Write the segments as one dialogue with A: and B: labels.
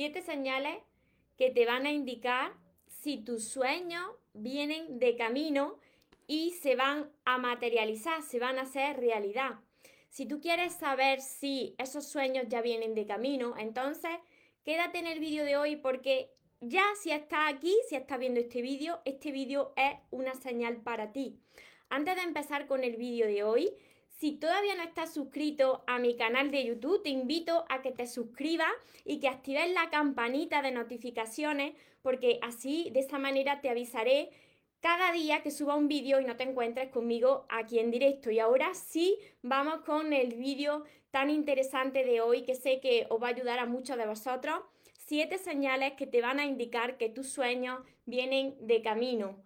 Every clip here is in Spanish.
A: siete señales que te van a indicar si tus sueños vienen de camino y se van a materializar, se van a hacer realidad. Si tú quieres saber si esos sueños ya vienen de camino, entonces quédate en el vídeo de hoy porque ya si estás aquí, si estás viendo este vídeo, este vídeo es una señal para ti. Antes de empezar con el vídeo de hoy, si todavía no estás suscrito a mi canal de YouTube, te invito a que te suscribas y que actives la campanita de notificaciones, porque así, de esta manera, te avisaré cada día que suba un vídeo y no te encuentres conmigo aquí en directo. Y ahora sí, vamos con el vídeo tan interesante de hoy que sé que os va a ayudar a muchos de vosotros. Siete señales que te van a indicar que tus sueños vienen de camino.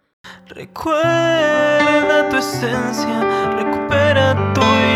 B: Recuerda tu esencia, recupera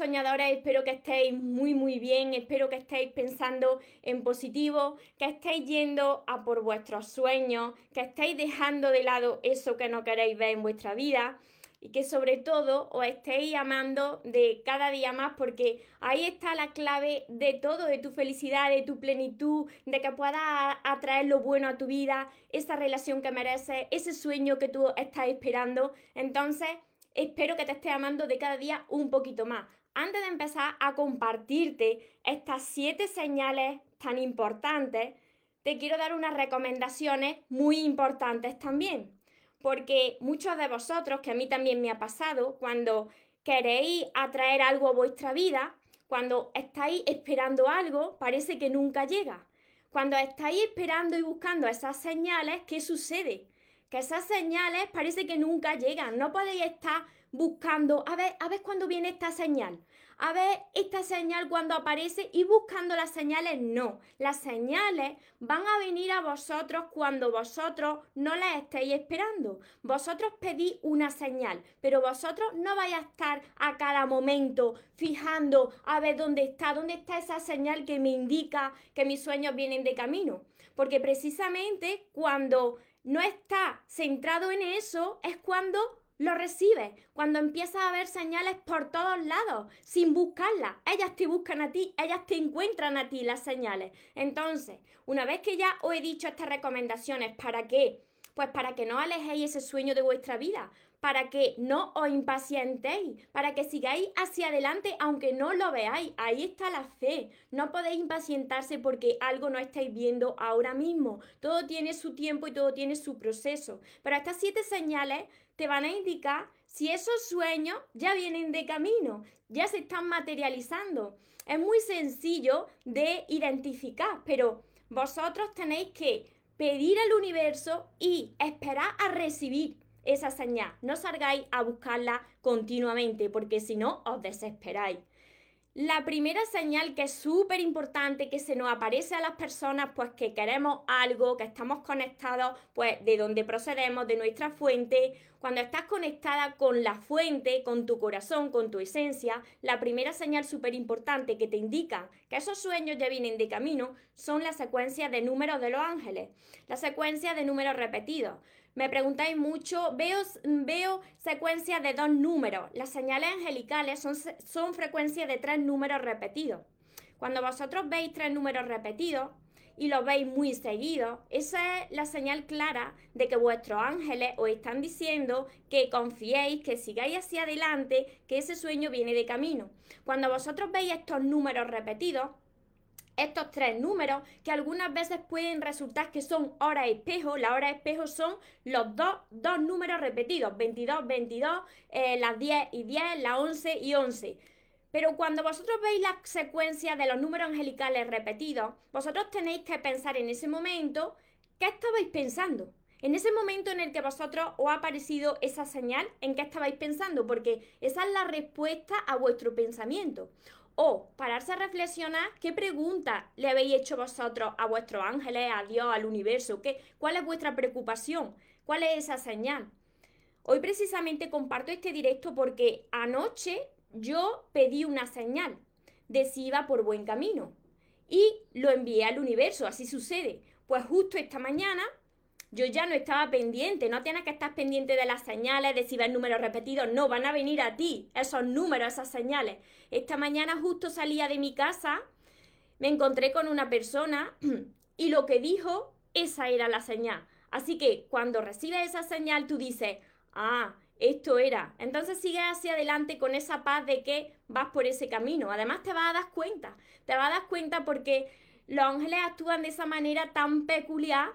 A: Hola soñadores, espero que estéis muy muy bien, espero que estéis pensando en positivo, que estéis yendo a por vuestros sueños, que estéis dejando de lado eso que no queréis ver en vuestra vida y que sobre todo os estéis amando de cada día más porque ahí está la clave de todo, de tu felicidad, de tu plenitud, de que puedas atraer lo bueno a tu vida, esa relación que mereces, ese sueño que tú estás esperando. Entonces, espero que te estés amando de cada día un poquito más. Antes de empezar a compartirte estas siete señales tan importantes, te quiero dar unas recomendaciones muy importantes también. Porque muchos de vosotros, que a mí también me ha pasado, cuando queréis atraer algo a vuestra vida, cuando estáis esperando algo, parece que nunca llega. Cuando estáis esperando y buscando esas señales, ¿qué sucede? que esas señales parece que nunca llegan. No podéis estar buscando, a ver, a ver cuándo viene esta señal. A ver esta señal cuando aparece y buscando las señales, no. Las señales van a venir a vosotros cuando vosotros no las estéis esperando. Vosotros pedís una señal, pero vosotros no vais a estar a cada momento fijando a ver dónde está, dónde está esa señal que me indica que mis sueños vienen de camino. Porque precisamente cuando no está centrado en eso, es cuando lo recibes, cuando empiezas a ver señales por todos lados, sin buscarlas. Ellas te buscan a ti, ellas te encuentran a ti las señales. Entonces, una vez que ya os he dicho estas recomendaciones, ¿para qué? Pues para que no alejéis ese sueño de vuestra vida, para que no os impacientéis, para que sigáis hacia adelante aunque no lo veáis. Ahí está la fe. No podéis impacientarse porque algo no estáis viendo ahora mismo. Todo tiene su tiempo y todo tiene su proceso. Pero estas siete señales te van a indicar si esos sueños ya vienen de camino, ya se están materializando. Es muy sencillo de identificar, pero vosotros tenéis que pedir al universo y esperar a recibir esa señal. No salgáis a buscarla continuamente porque si no os desesperáis. La primera señal que es súper importante que se nos aparece a las personas, pues que queremos algo, que estamos conectados, pues de donde procedemos, de nuestra fuente. Cuando estás conectada con la fuente, con tu corazón, con tu esencia, la primera señal súper importante que te indica que esos sueños ya vienen de camino son la secuencia de números de los ángeles, la secuencia de números repetidos. Me preguntáis mucho, veo, veo secuencias de dos números. Las señales angelicales son, son frecuencias de tres números repetidos. Cuando vosotros veis tres números repetidos y los veis muy seguidos, esa es la señal clara de que vuestros ángeles os están diciendo que confiéis, que sigáis hacia adelante, que ese sueño viene de camino. Cuando vosotros veis estos números repetidos, estos tres números que algunas veces pueden resultar que son horas espejo. Las horas espejo son los dos, dos números repetidos, 22, 22, eh, las 10 y 10, las 11 y 11. Pero cuando vosotros veis la secuencia de los números angelicales repetidos, vosotros tenéis que pensar en ese momento qué estabais pensando. En ese momento en el que vosotros os ha aparecido esa señal, ¿en qué estabais pensando? Porque esa es la respuesta a vuestro pensamiento. O pararse a reflexionar qué pregunta le habéis hecho vosotros a vuestros ángeles, a Dios, al universo, ¿qué, cuál es vuestra preocupación, cuál es esa señal. Hoy precisamente comparto este directo porque anoche yo pedí una señal de si iba por buen camino y lo envié al universo, así sucede. Pues justo esta mañana yo ya no estaba pendiente, no tienes que estar pendiente de las señales, de si ves números repetidos, no, van a venir a ti esos números, esas señales. Esta mañana justo salía de mi casa, me encontré con una persona y lo que dijo, esa era la señal. Así que cuando recibes esa señal, tú dices, ah, esto era. Entonces sigues hacia adelante con esa paz de que vas por ese camino. Además te vas a dar cuenta, te vas a dar cuenta porque los ángeles actúan de esa manera tan peculiar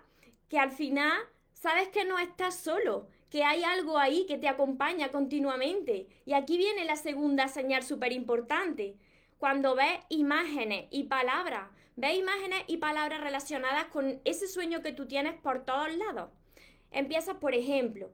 A: que al final sabes que no estás solo, que hay algo ahí que te acompaña continuamente. Y aquí viene la segunda señal súper importante. Cuando ves imágenes y palabras, ves imágenes y palabras relacionadas con ese sueño que tú tienes por todos lados. Empiezas, por ejemplo,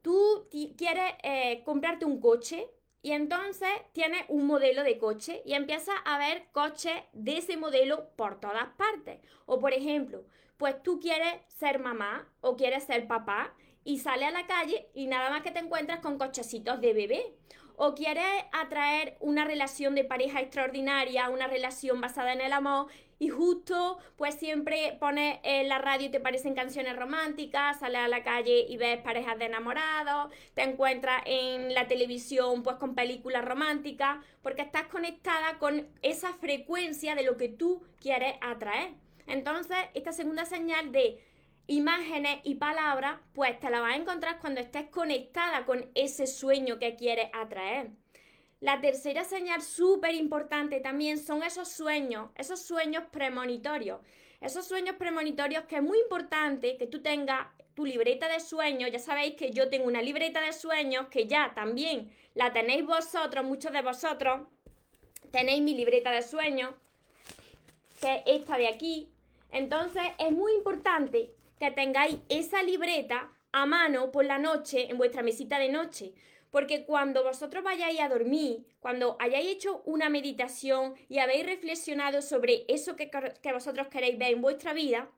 A: tú quieres eh, comprarte un coche y entonces tienes un modelo de coche y empiezas a ver coches de ese modelo por todas partes. O por ejemplo, pues tú quieres ser mamá o quieres ser papá y sales a la calle y nada más que te encuentras con cochecitos de bebé o quieres atraer una relación de pareja extraordinaria, una relación basada en el amor y justo pues siempre pones en la radio y te parecen canciones románticas, sales a la calle y ves parejas de enamorados, te encuentras en la televisión pues con películas románticas, porque estás conectada con esa frecuencia de lo que tú quieres atraer. Entonces, esta segunda señal de imágenes y palabras, pues te la vas a encontrar cuando estés conectada con ese sueño que quieres atraer. La tercera señal súper importante también son esos sueños, esos sueños premonitorios. Esos sueños premonitorios que es muy importante que tú tengas tu libreta de sueños. Ya sabéis que yo tengo una libreta de sueños que ya también la tenéis vosotros, muchos de vosotros. Tenéis mi libreta de sueños, que es esta de aquí. Entonces es muy importante que tengáis esa libreta a mano por la noche en vuestra mesita de noche. Porque cuando vosotros vayáis a dormir, cuando hayáis hecho una meditación y habéis reflexionado sobre eso que, que vosotros queréis ver en vuestra vida,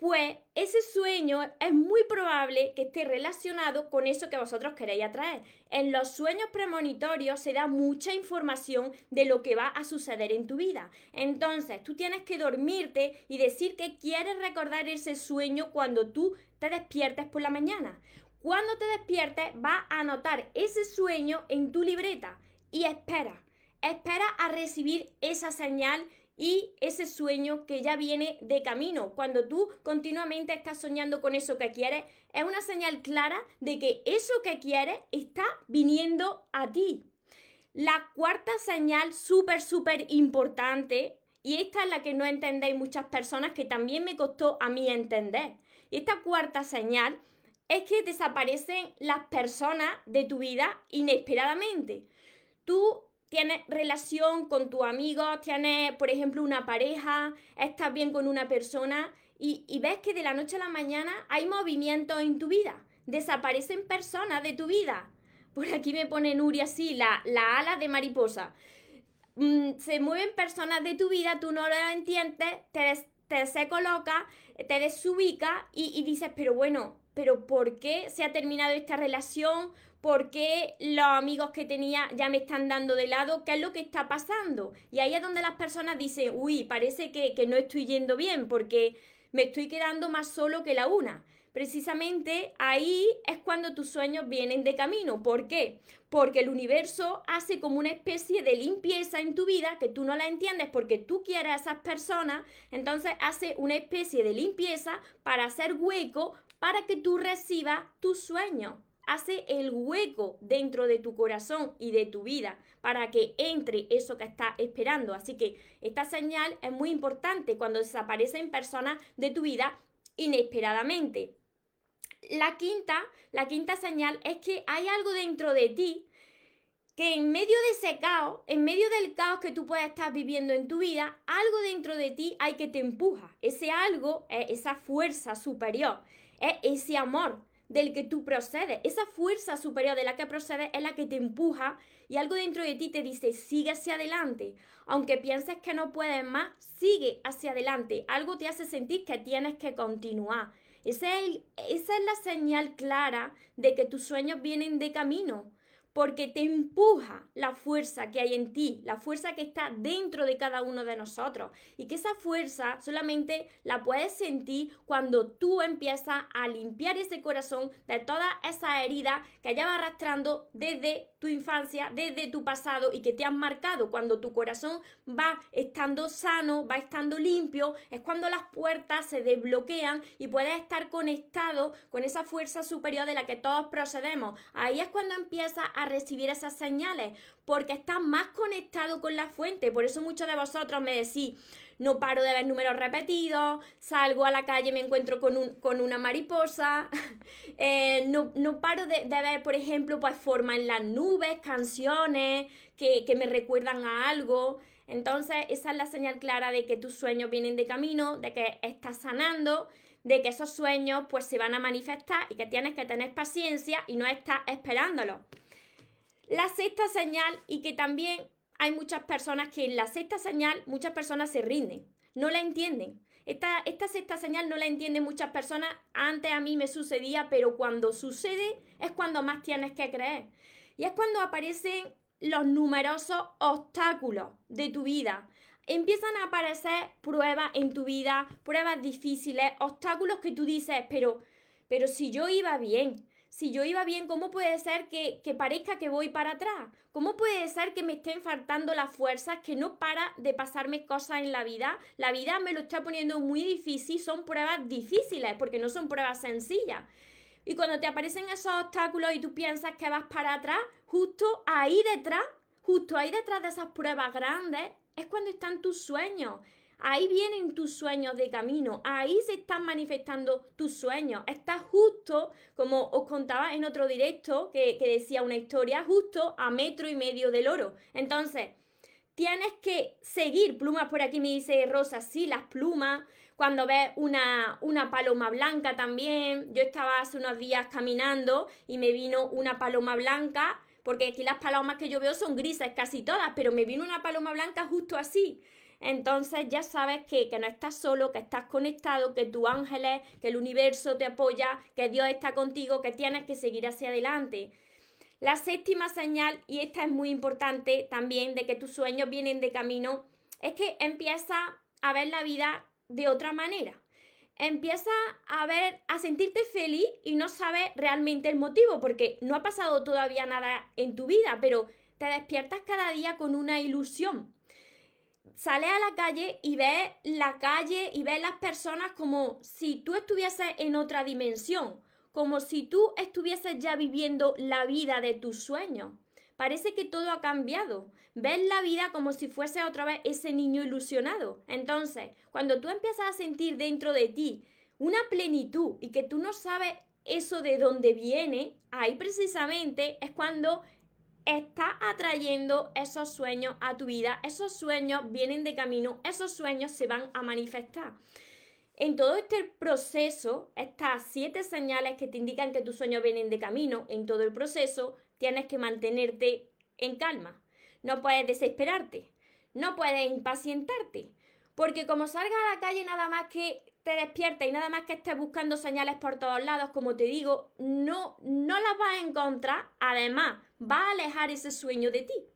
A: pues ese sueño es muy probable que esté relacionado con eso que vosotros queréis atraer. En los sueños premonitorios se da mucha información de lo que va a suceder en tu vida. Entonces, tú tienes que dormirte y decir que quieres recordar ese sueño cuando tú te despiertes por la mañana. Cuando te despiertes, vas a anotar ese sueño en tu libreta y espera. Espera a recibir esa señal y ese sueño que ya viene de camino. Cuando tú continuamente estás soñando con eso que quieres, es una señal clara de que eso que quieres está viniendo a ti. La cuarta señal súper, súper importante, y esta es la que no entendéis muchas personas, que también me costó a mí entender. Y esta cuarta señal es que desaparecen las personas de tu vida inesperadamente. Tú tienes relación con tu amigo, tienes, por ejemplo, una pareja, estás bien con una persona y, ves que de la noche a la mañana hay movimiento en tu vida, desaparecen personas de tu vida. Por aquí me pone Nuria así, la, la ala de mariposa. Mm, se mueven personas de tu vida, tú no lo entiendes, te, te se coloca, te desubica y, y dices, pero bueno, pero ¿por qué se ha terminado esta relación? ¿Por qué los amigos que tenía ya me están dando de lado? ¿Qué es lo que está pasando? Y ahí es donde las personas dicen, uy, parece que, que no estoy yendo bien porque me estoy quedando más solo que la una. Precisamente ahí es cuando tus sueños vienen de camino. ¿Por qué? Porque el universo hace como una especie de limpieza en tu vida que tú no la entiendes porque tú quieres a esas personas, entonces hace una especie de limpieza para hacer hueco para que tú recibas tus sueños hace el hueco dentro de tu corazón y de tu vida para que entre eso que estás esperando. Así que esta señal es muy importante cuando desaparecen personas de tu vida inesperadamente. La quinta, la quinta señal es que hay algo dentro de ti que en medio de ese caos, en medio del caos que tú puedes estar viviendo en tu vida, algo dentro de ti hay que te empuja. Ese algo es esa fuerza superior, es ese amor del que tú procedes. Esa fuerza superior de la que procedes es la que te empuja y algo dentro de ti te dice, sigue hacia adelante. Aunque pienses que no puedes más, sigue hacia adelante. Algo te hace sentir que tienes que continuar. esa es la señal clara de que tus sueños vienen de camino porque te empuja la fuerza que hay en ti, la fuerza que está dentro de cada uno de nosotros. Y que esa fuerza solamente la puedes sentir cuando tú empiezas a limpiar ese corazón de todas esas heridas que llevas arrastrando desde tu infancia, desde tu pasado y que te han marcado. Cuando tu corazón va estando sano, va estando limpio, es cuando las puertas se desbloquean y puedes estar conectado con esa fuerza superior de la que todos procedemos. Ahí es cuando empiezas a recibir esas señales, porque estás más conectado con la fuente. Por eso muchos de vosotros me decís, no paro de ver números repetidos, salgo a la calle, me encuentro con, un, con una mariposa, eh, no, no, paro de, ver, por ejemplo, pues forma en las nubes, canciones que, que me recuerdan a algo. Entonces, esa es la señal clara de que tus sueños vienen de camino, de que estás sanando de que esos sueños pues se van a manifestar y que tienes que tener paciencia y no estar esperándolo. La sexta señal y que también hay muchas personas que en la sexta señal muchas personas se rinden, no la entienden. Esta, esta sexta señal no la entienden muchas personas. Antes a mí me sucedía, pero cuando sucede es cuando más tienes que creer. Y es cuando aparecen los numerosos obstáculos de tu vida. Empiezan a aparecer pruebas en tu vida, pruebas difíciles, obstáculos que tú dices, pero, pero si yo iba bien, si yo iba bien, ¿cómo puede ser que, parezca que voy para atrás? ¿Cómo puede ser que me estén faltando las fuerzas, que no para de pasarme cosas en la vida? La vida me lo está poniendo muy difícil, son pruebas difíciles, porque no son pruebas sencillas. Y cuando te aparecen esos obstáculos y tú piensas que vas para atrás, justo ahí detrás, justo ahí detrás de esas pruebas grandes, es cuando están tus sueños, Ahí vienen tus sueños de camino, ahí se están manifestando tus sueños. Estás justo, como os contaba en otro directo que, decía una historia, justo a metro y medio del oro. Entonces, tienes que seguir plumas por aquí, me dice Rosa, sí, las plumas. Cuando ves una, una paloma blanca también. Yo estaba hace unos días caminando y me vino una paloma blanca, porque aquí las palomas que yo veo son grises casi todas, pero me vino una paloma blanca justo así entonces ya sabes que, no estás solo, que estás conectado, que tu ángeles, que el universo te apoya, que Dios está contigo, que tienes que seguir hacia adelante. La séptima señal, y esta es muy importante también, de que tus sueños vienen de camino, es que empieza a ver la vida de otra manera. Empieza a ver, a sentirte feliz y no sabes realmente el motivo, porque no ha pasado todavía nada en tu vida, pero te despiertas cada día con una ilusión sales a la calle y ves la calle y ves las personas como si tú estuvieses en otra dimensión, como si tú estuvieses ya viviendo la vida de tus sueños. Parece que todo ha cambiado. Ves la vida como si fuese otra vez ese niño ilusionado. Entonces, cuando tú empiezas a sentir dentro de ti una plenitud y que tú no sabes eso de dónde viene, ahí precisamente es cuando está atrayendo esos sueños a tu vida, esos sueños vienen de camino, esos sueños se van a manifestar. En todo este proceso, estas siete señales que te indican que tus sueños vienen de camino, en todo el proceso tienes que mantenerte en calma. No puedes desesperarte, no puedes impacientarte, porque como salgas a la calle nada más que te despierta y nada más que estés buscando señales por todos lados, como te digo, no, no las vas a encontrar. Además, va a alejar ese sueño de ti.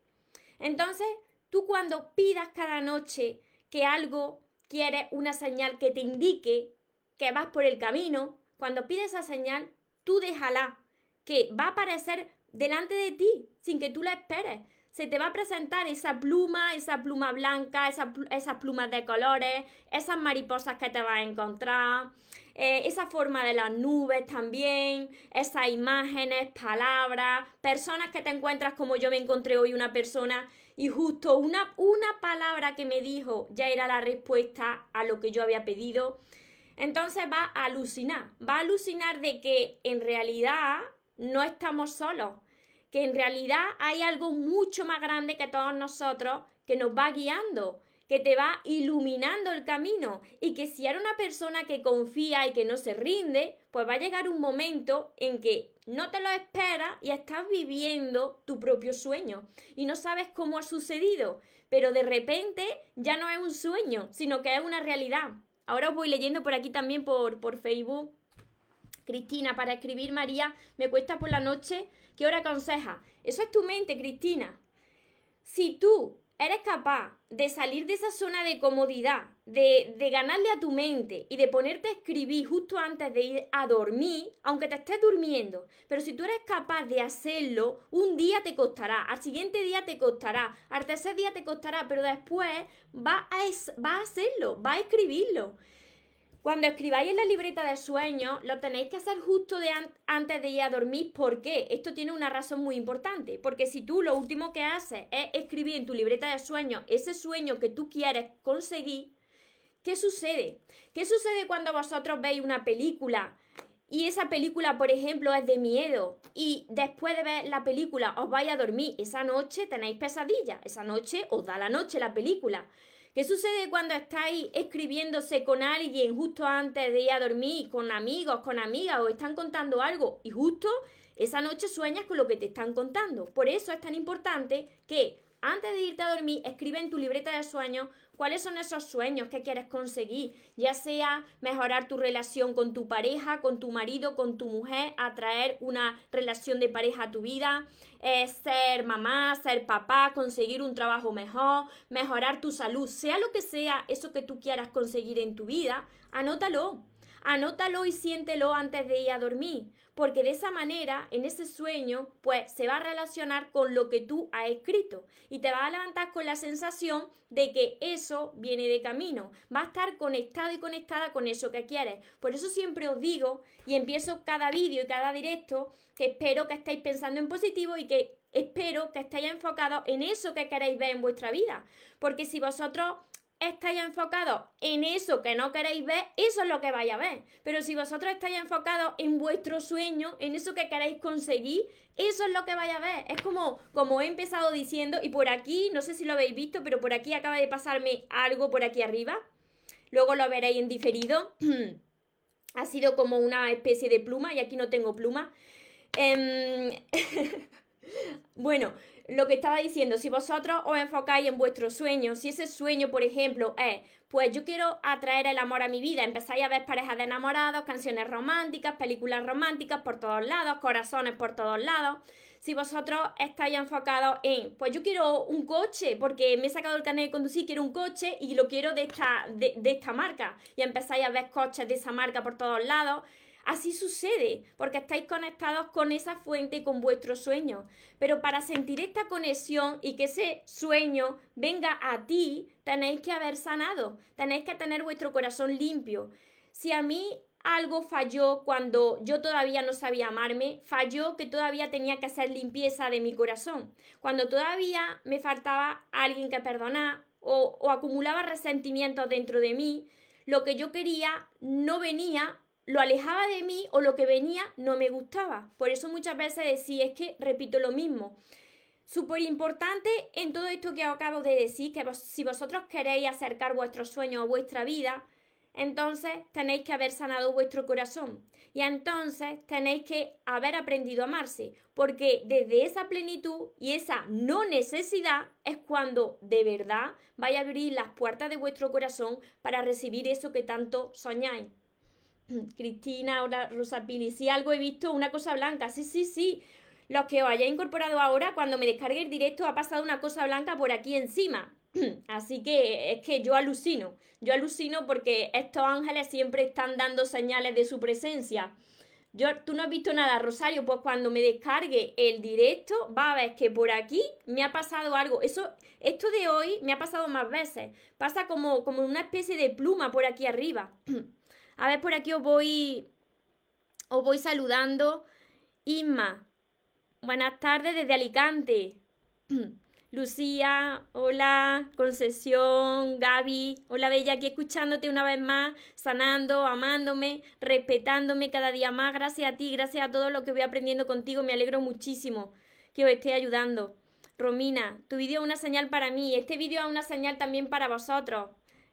A: Entonces, tú cuando pidas cada noche que algo quiere una señal que te indique que vas por el camino, cuando pides esa señal, tú déjala, que va a aparecer delante de ti sin que tú la esperes se te va a presentar esa pluma, esa pluma blanca, esas plumas de colores, esas mariposas que te vas a encontrar, eh, esa forma de las nubes también, esas imágenes, palabras, personas que te encuentras como yo me encontré hoy una persona y justo una, una palabra que me dijo ya era la respuesta a lo que yo había pedido. Entonces va a alucinar, va a alucinar de que en realidad no estamos solos, que en realidad hay algo mucho más grande que todos nosotros que nos va guiando, que te va iluminando el camino y que si eres una persona que confía y que no se rinde, pues va a llegar un momento en que no te lo esperas y estás viviendo tu propio sueño y no sabes cómo ha sucedido, pero de repente ya no es un sueño, sino que es una realidad. Ahora os voy leyendo por aquí también por, por Facebook. Cristina, para escribir María me cuesta por la noche. ¿Qué hora aconseja? Eso es tu mente, Cristina. Si tú eres capaz de salir de esa zona de comodidad, de, de, ganarle a tu mente y de ponerte a escribir justo antes de ir a dormir, aunque te estés durmiendo, pero si tú eres capaz de hacerlo, un día te costará, al siguiente día te costará, al tercer día te costará, pero después va a, va a hacerlo, va a escribirlo. Cuando escribáis en la libreta de sueños, lo tenéis que hacer justo antes de ir a dormir. ¿Por qué? Esto tiene una razón muy importante. Porque si tú lo último que haces es escribir en tu libreta de sueños ese sueño que tú quieres conseguir, ¿qué sucede? ¿Qué sucede cuando vosotros veis una película y esa película, por ejemplo, es de miedo y después de ver la película os vais a dormir? Esa noche tenéis pesadilla. Esa noche os da la noche la película. ¿Qué sucede cuando estáis escribiéndose con alguien justo antes de ir a dormir, con amigos, con amigas, o están contando algo y justo esa noche sueñas con lo que te están contando? Por eso es tan importante que antes de irte a dormir, escribe en tu libreta de sueños cuáles son esos sueños que quieres conseguir, ya sea mejorar tu relación con tu pareja, con tu marido, con tu mujer, atraer una relación de pareja a tu vida, eh, ser mamá, ser papá, conseguir un trabajo mejor, mejorar tu salud, sea lo que sea eso que tú quieras conseguir en tu vida, anótalo. Anótalo y siéntelo antes de ir a dormir, porque de esa manera, en ese sueño, pues se va a relacionar con lo que tú has escrito y te va a levantar con la sensación de que eso viene de camino, va a estar conectado y conectada con eso que quieres. Por eso siempre os digo y empiezo cada vídeo y cada directo que espero que estéis pensando en positivo y que espero que estéis enfocados en eso que queréis ver en vuestra vida, porque si vosotros estáis enfocados en eso que no queréis ver, eso es lo que vais a ver. Pero si vosotros estáis enfocados en vuestro sueño, en eso que queréis conseguir, eso es lo que vais a ver. Es como, como he empezado diciendo, y por aquí, no sé si lo habéis visto, pero por aquí acaba de pasarme algo por aquí arriba. Luego lo veréis en diferido. ha sido como una especie de pluma, y aquí no tengo pluma. Em, bueno, lo que estaba diciendo, si vosotros os enfocáis en vuestro sueño, si ese sueño, por ejemplo, es, pues yo quiero atraer el amor a mi vida, empezáis a ver parejas de enamorados, canciones románticas, películas románticas por todos lados, corazones por todos lados. Si vosotros estáis enfocados en, pues yo quiero un coche, porque me he sacado el carnet de conducir, quiero un coche y lo quiero de esta, de, de esta marca, y empezáis a ver coches de esa marca por todos lados, Así sucede, porque estáis conectados con esa fuente y con vuestro sueño. Pero para sentir esta conexión y que ese sueño venga a ti, tenéis que haber sanado, tenéis que tener vuestro corazón limpio. Si a mí algo falló cuando yo todavía no sabía amarme, falló que todavía tenía que hacer limpieza de mi corazón. Cuando todavía me faltaba alguien que perdonar o, o acumulaba resentimientos dentro de mí, lo que yo quería no venía lo alejaba de mí o lo que venía no me gustaba. Por eso muchas veces decía, es que repito lo mismo. Súper importante en todo esto que acabo de decir, que si vosotros queréis acercar vuestros sueños a vuestra vida, entonces tenéis que haber sanado vuestro corazón. Y entonces tenéis que haber aprendido a amarse, porque desde esa plenitud y esa no necesidad es cuando de verdad vais a abrir las puertas de vuestro corazón para recibir eso que tanto soñáis. Cristina, ahora Rosa Pili, si algo he visto, una cosa blanca, sí, sí, sí. Los que os hayáis incorporado ahora, cuando me descargue el directo, ha pasado una cosa blanca por aquí encima. Así que es que yo alucino, yo alucino porque estos ángeles siempre están dando señales de su presencia. Yo, tú no has visto nada, Rosario, pues cuando me descargue el directo, va a ver que por aquí me ha pasado algo. Eso, esto de hoy me ha pasado más veces. Pasa como, como una especie de pluma por aquí arriba. A ver, por aquí os voy, os voy saludando. Inma, buenas tardes desde Alicante. Lucía, hola, Concesión, Gaby, hola Bella, aquí escuchándote una vez más, sanando, amándome, respetándome cada día más. Gracias a ti, gracias a todo lo que voy aprendiendo contigo, me alegro muchísimo que os esté ayudando. Romina, tu vídeo es una señal para mí. Este vídeo es una señal también para vosotros.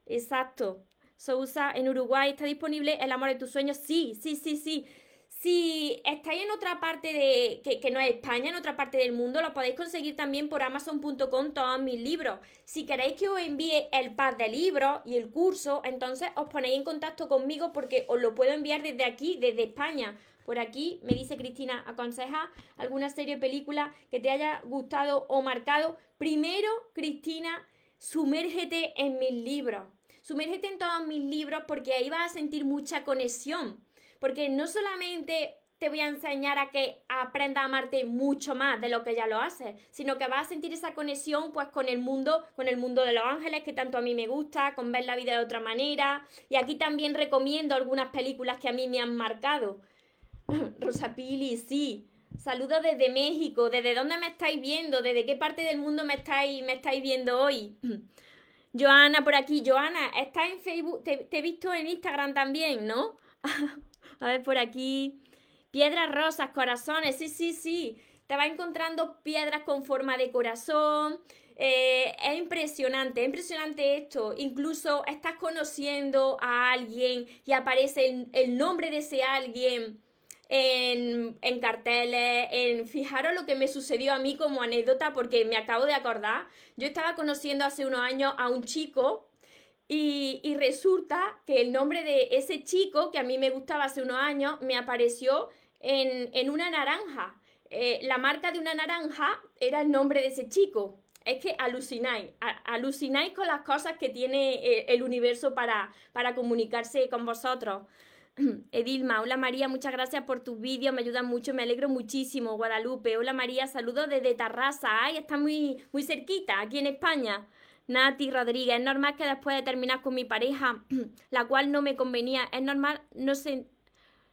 A: Exacto. Sousa, en Uruguay está disponible El amor de tus sueños. Sí, sí, sí, sí. Si estáis en otra parte de, que, no es España, en otra parte del mundo, lo podéis conseguir también por amazon.com todos mis libros. Si queréis que os envíe el pack de libros y el curso, entonces os ponéis en contacto conmigo porque os lo puedo enviar desde aquí, desde España. Por aquí me dice Cristina, aconseja alguna serie o película que te haya gustado o marcado. Primero, Cristina, sumérgete en mis libros. Sumérgete en todos mis libros porque ahí vas a sentir mucha conexión porque no solamente te voy a enseñar a que aprenda a amarte mucho más de lo que ya lo haces, sino que vas a sentir esa conexión pues con el mundo, con el mundo de los ángeles que tanto a mí me gusta, con ver la vida de otra manera. Y aquí también recomiendo algunas películas que a mí me han marcado. Rosa Pili, sí. Saludos desde México. ¿Desde dónde me estáis viendo? ¿Desde qué parte del mundo me estáis, me estáis viendo hoy? Joana, por aquí. Joana, ¿estás en Facebook? te he visto en Instagram también, ¿no? A ver por aquí. Piedras rosas, corazones. Sí, sí, sí. Te va encontrando piedras con forma de corazón. Eh, es impresionante, es impresionante esto. Incluso estás conociendo a alguien y aparece el, nombre de ese alguien en, en, carteles, en fijaros lo que me sucedió a mí como anécdota porque me acabo de acordar. Yo estaba conociendo hace unos años a un chico y, resulta que el nombre de ese chico que a mí me gustaba hace unos años me apareció en, una naranja. Eh, la marca de una naranja era el nombre de ese chico. Es que alucináis, alucináis con las cosas que tiene eh, el universo para, para comunicarse con vosotros. Edilma, hola María, muchas gracias por tus vídeos, me ayudan mucho, me alegro muchísimo. Guadalupe, hola María, saludos desde Tarrasa, ay, está muy, muy cerquita, aquí en España. Nati Rodríguez, es normal que después de terminar con mi pareja, la cual no me convenía, es normal no,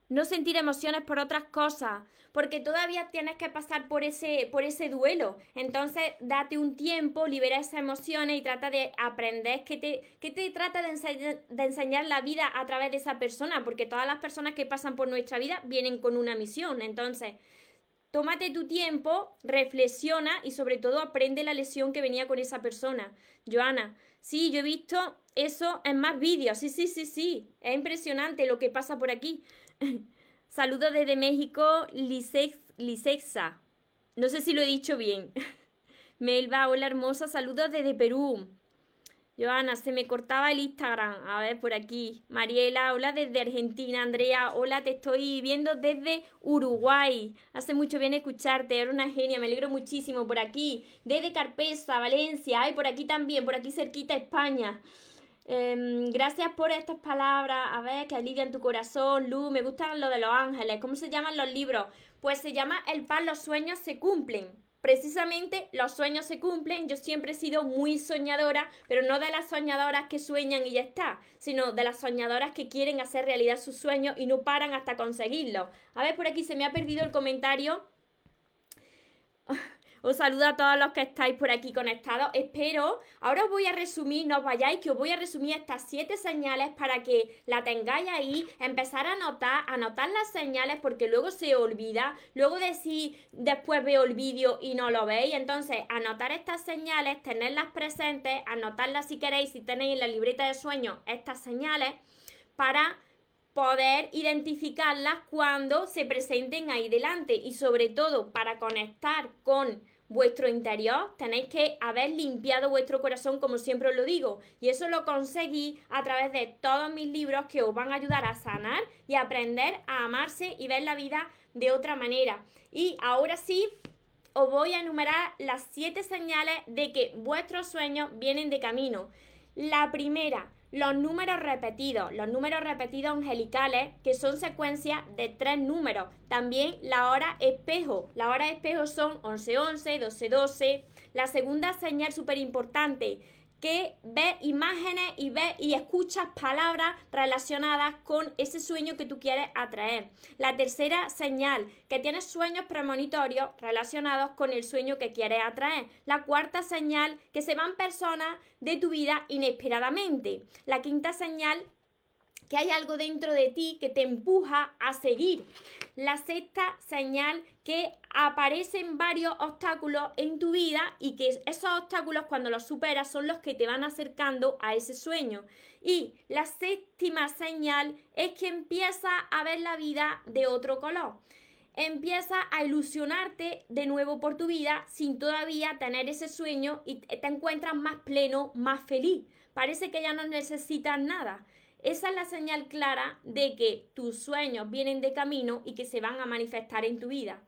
A: no sentir emociones por otras cosas, porque todavía tienes que pasar por ese, por ese duelo. Entonces, date un tiempo, libera esas emociones y trata de aprender qué te, te trata de, de enseñar la vida a través de esa persona, porque todas las personas que pasan por nuestra vida vienen con una misión. Entonces, tómate tu tiempo, reflexiona y sobre todo aprende la lesión que venía con esa persona. Joana, sí, yo he visto eso en más vídeos. Sí, sí, sí, sí. Es impresionante lo que pasa por aquí. Saludos desde México, Lisexa. No sé si lo he dicho bien. Melba, hola hermosa. Saludos desde Perú. Joana, se me cortaba el Instagram. A ver, por aquí. Mariela, hola desde Argentina. Andrea, hola, te estoy viendo desde Uruguay. Hace mucho bien escucharte. Era una genia, me alegro muchísimo. Por aquí, desde Carpesa, Valencia. Ay, por aquí también, por aquí cerquita, España. Em, gracias por estas palabras. A ver, que alivian tu corazón. Lu, me gustan lo de los ángeles. ¿Cómo se llaman los libros? Pues se llama El pan, los sueños se cumplen precisamente los sueños se cumplen. Yo siempre he sido muy soñadora, pero no de las soñadoras que sueñan y ya está, sino de las soñadoras que quieren hacer realidad sus sueños y no paran hasta conseguirlo. A ver, por aquí se me ha perdido el comentario. Os saludo a todos los que estáis por aquí conectados. Espero, ahora os voy a resumir, no os vayáis, que os voy a resumir estas siete señales para que la tengáis ahí, empezar a anotar, anotar las señales porque luego se olvida, luego decir después veo el vídeo y no lo veis. Entonces, anotar estas señales, tenerlas presentes, anotarlas si queréis, si tenéis en la libreta de sueños estas señales para poder identificarlas cuando se presenten ahí delante y sobre todo para conectar con vuestro interior tenéis que haber limpiado vuestro corazón como siempre os lo digo. Y eso lo conseguí a través de todos mis libros que os van a ayudar a sanar y aprender a amarse y ver la vida de otra manera. Y ahora sí os voy a enumerar las siete señales de que vuestros sueños vienen de camino. La primera los números repetidos, los números repetidos angelicales, que son secuencias de tres números. También la hora espejo. La hora espejo son 11-11, 12-12. La segunda señal súper importante, que ves imágenes y ves y escuchas palabras relacionadas con ese sueño que tú quieres atraer. La tercera señal, que tienes sueños premonitorios relacionados con el sueño que quieres atraer. La cuarta señal, que se van personas de tu vida inesperadamente. La quinta señal, que hay algo dentro de ti que te empuja a seguir. La sexta señal que aparecen varios obstáculos en tu vida y que esos obstáculos cuando los superas son los que te van acercando a ese sueño. Y la séptima señal es que empieza a ver la vida de otro color. Empieza a ilusionarte de nuevo por tu vida sin todavía tener ese sueño y te encuentras más pleno, más feliz. Parece que ya no necesitas nada. Esa es la señal clara de que tus sueños vienen de camino y que se van a manifestar en tu vida.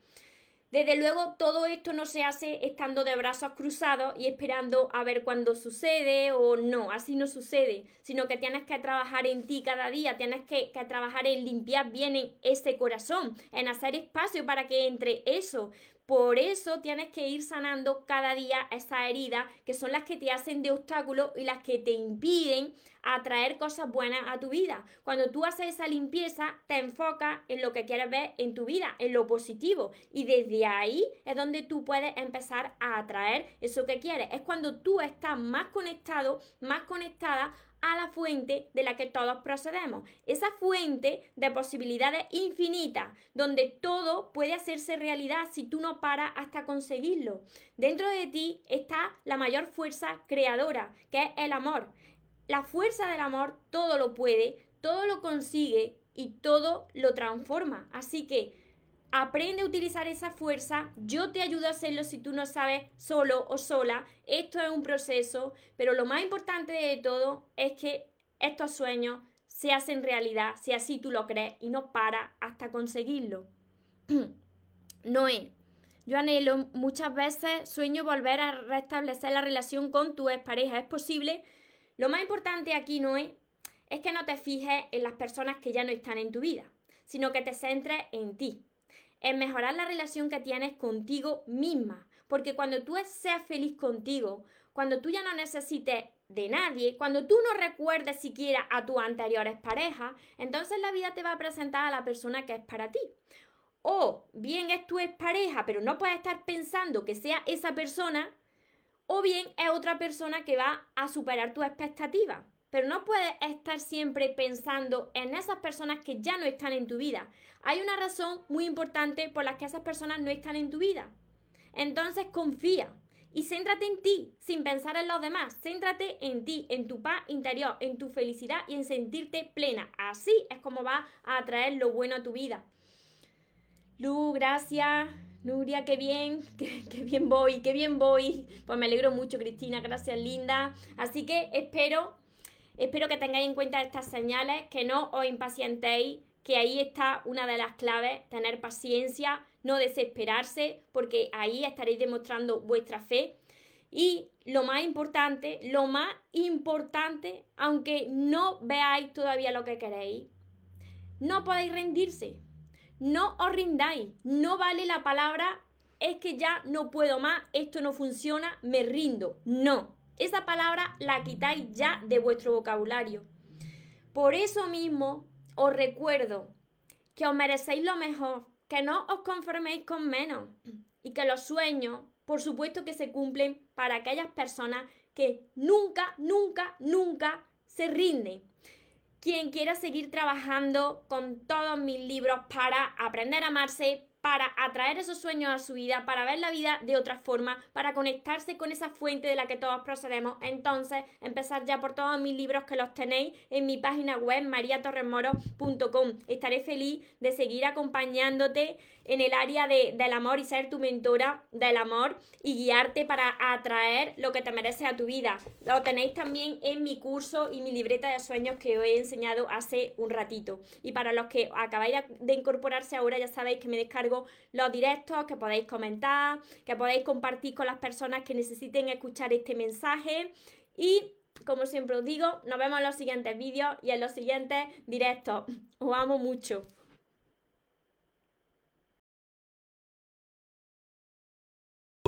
A: Desde luego, todo esto no se hace estando de brazos cruzados y esperando a ver cuándo sucede o no, así no sucede, sino que tienes que trabajar en ti cada día, tienes que, trabajar en limpiar bien ese corazón, en hacer espacio para que entre eso, por eso tienes que ir sanando cada día esa herida que son las que te hacen de obstáculo y las que te impiden atraer cosas buenas a tu vida. Cuando tú haces esa limpieza, te enfocas en lo que quieres ver en tu vida, en lo positivo. Y desde ahí es donde tú puedes empezar a atraer eso que quieres. Es cuando tú estás más conectado, más conectada a la fuente de la que todos procedemos. Esa fuente de posibilidades infinitas, donde todo puede hacerse realidad si tú no paras hasta conseguirlo. Dentro de ti está la mayor fuerza creadora, que es el amor. La fuerza del amor todo lo puede, todo lo consigue y todo lo transforma. Así que Aprende a utilizar esa fuerza. Yo te ayudo a hacerlo si tú no sabes solo o sola. Esto es un proceso, pero lo más importante de todo es que estos sueños se hacen realidad, si así tú lo crees, y no para hasta conseguirlo. Noé, yo anhelo muchas veces, sueño volver a restablecer la relación con tu expareja. ¿Es posible? Lo más importante aquí, Noé, es que no te fijes en las personas que ya no están en tu vida, sino que te centres en ti en mejorar la relación que tienes contigo misma. Porque cuando tú seas feliz contigo, cuando tú ya no necesites de nadie, cuando tú no recuerdes siquiera a tus anteriores parejas, entonces la vida te va a presentar a la persona que es para ti. O bien es tu pareja, pero no puedes estar pensando que sea esa persona, o bien es otra persona que va a superar tus expectativas. Pero no puedes estar siempre pensando en esas personas que ya no están en tu vida. Hay una razón muy importante por la que esas personas no están en tu vida. Entonces confía y céntrate en ti, sin pensar en los demás. Céntrate en ti, en tu paz interior, en tu felicidad y en sentirte plena. Así es como va a atraer lo bueno a tu vida. Lu, gracias. Nuria, qué bien, qué, bien voy, qué bien voy. Pues me alegro mucho, Cristina, gracias, linda. Así que espero Espero que tengáis en cuenta estas señales, que no os impacientéis, que ahí está una de las claves, tener paciencia, no desesperarse, porque ahí estaréis demostrando vuestra fe. Y lo más importante, lo más importante, aunque no veáis todavía lo que queréis, no podéis rendirse. No os rindáis. No vale la palabra, es que ya no puedo más, esto no funciona, me rindo. No. Esa palabra la quitáis ya de vuestro vocabulario. Por eso mismo os recuerdo que os merecéis lo mejor, que no os conforméis con menos y que los sueños, por supuesto que se cumplen para aquellas personas que nunca, nunca, nunca se rinden. Quien quiera seguir trabajando con todos mis libros para aprender a amarse, para atraer esos sueños a su vida, para ver la vida de otra forma, para conectarse con esa fuente de la que todos procedemos. Entonces, empezar ya por todos mis libros que los tenéis en mi página web mariatorremoro.com. Estaré feliz de seguir acompañándote en el área de, del amor y ser tu mentora del amor y guiarte para atraer lo que te merece a tu vida. Lo tenéis también en mi curso y mi libreta de sueños que os he enseñado hace un ratito. Y para los que acabáis de incorporarse ahora, ya sabéis que me descargo los directos, que podéis comentar, que podéis compartir con las personas que necesiten escuchar este mensaje. Y como siempre os digo, nos vemos en los siguientes vídeos y en los siguientes directos. Os amo mucho.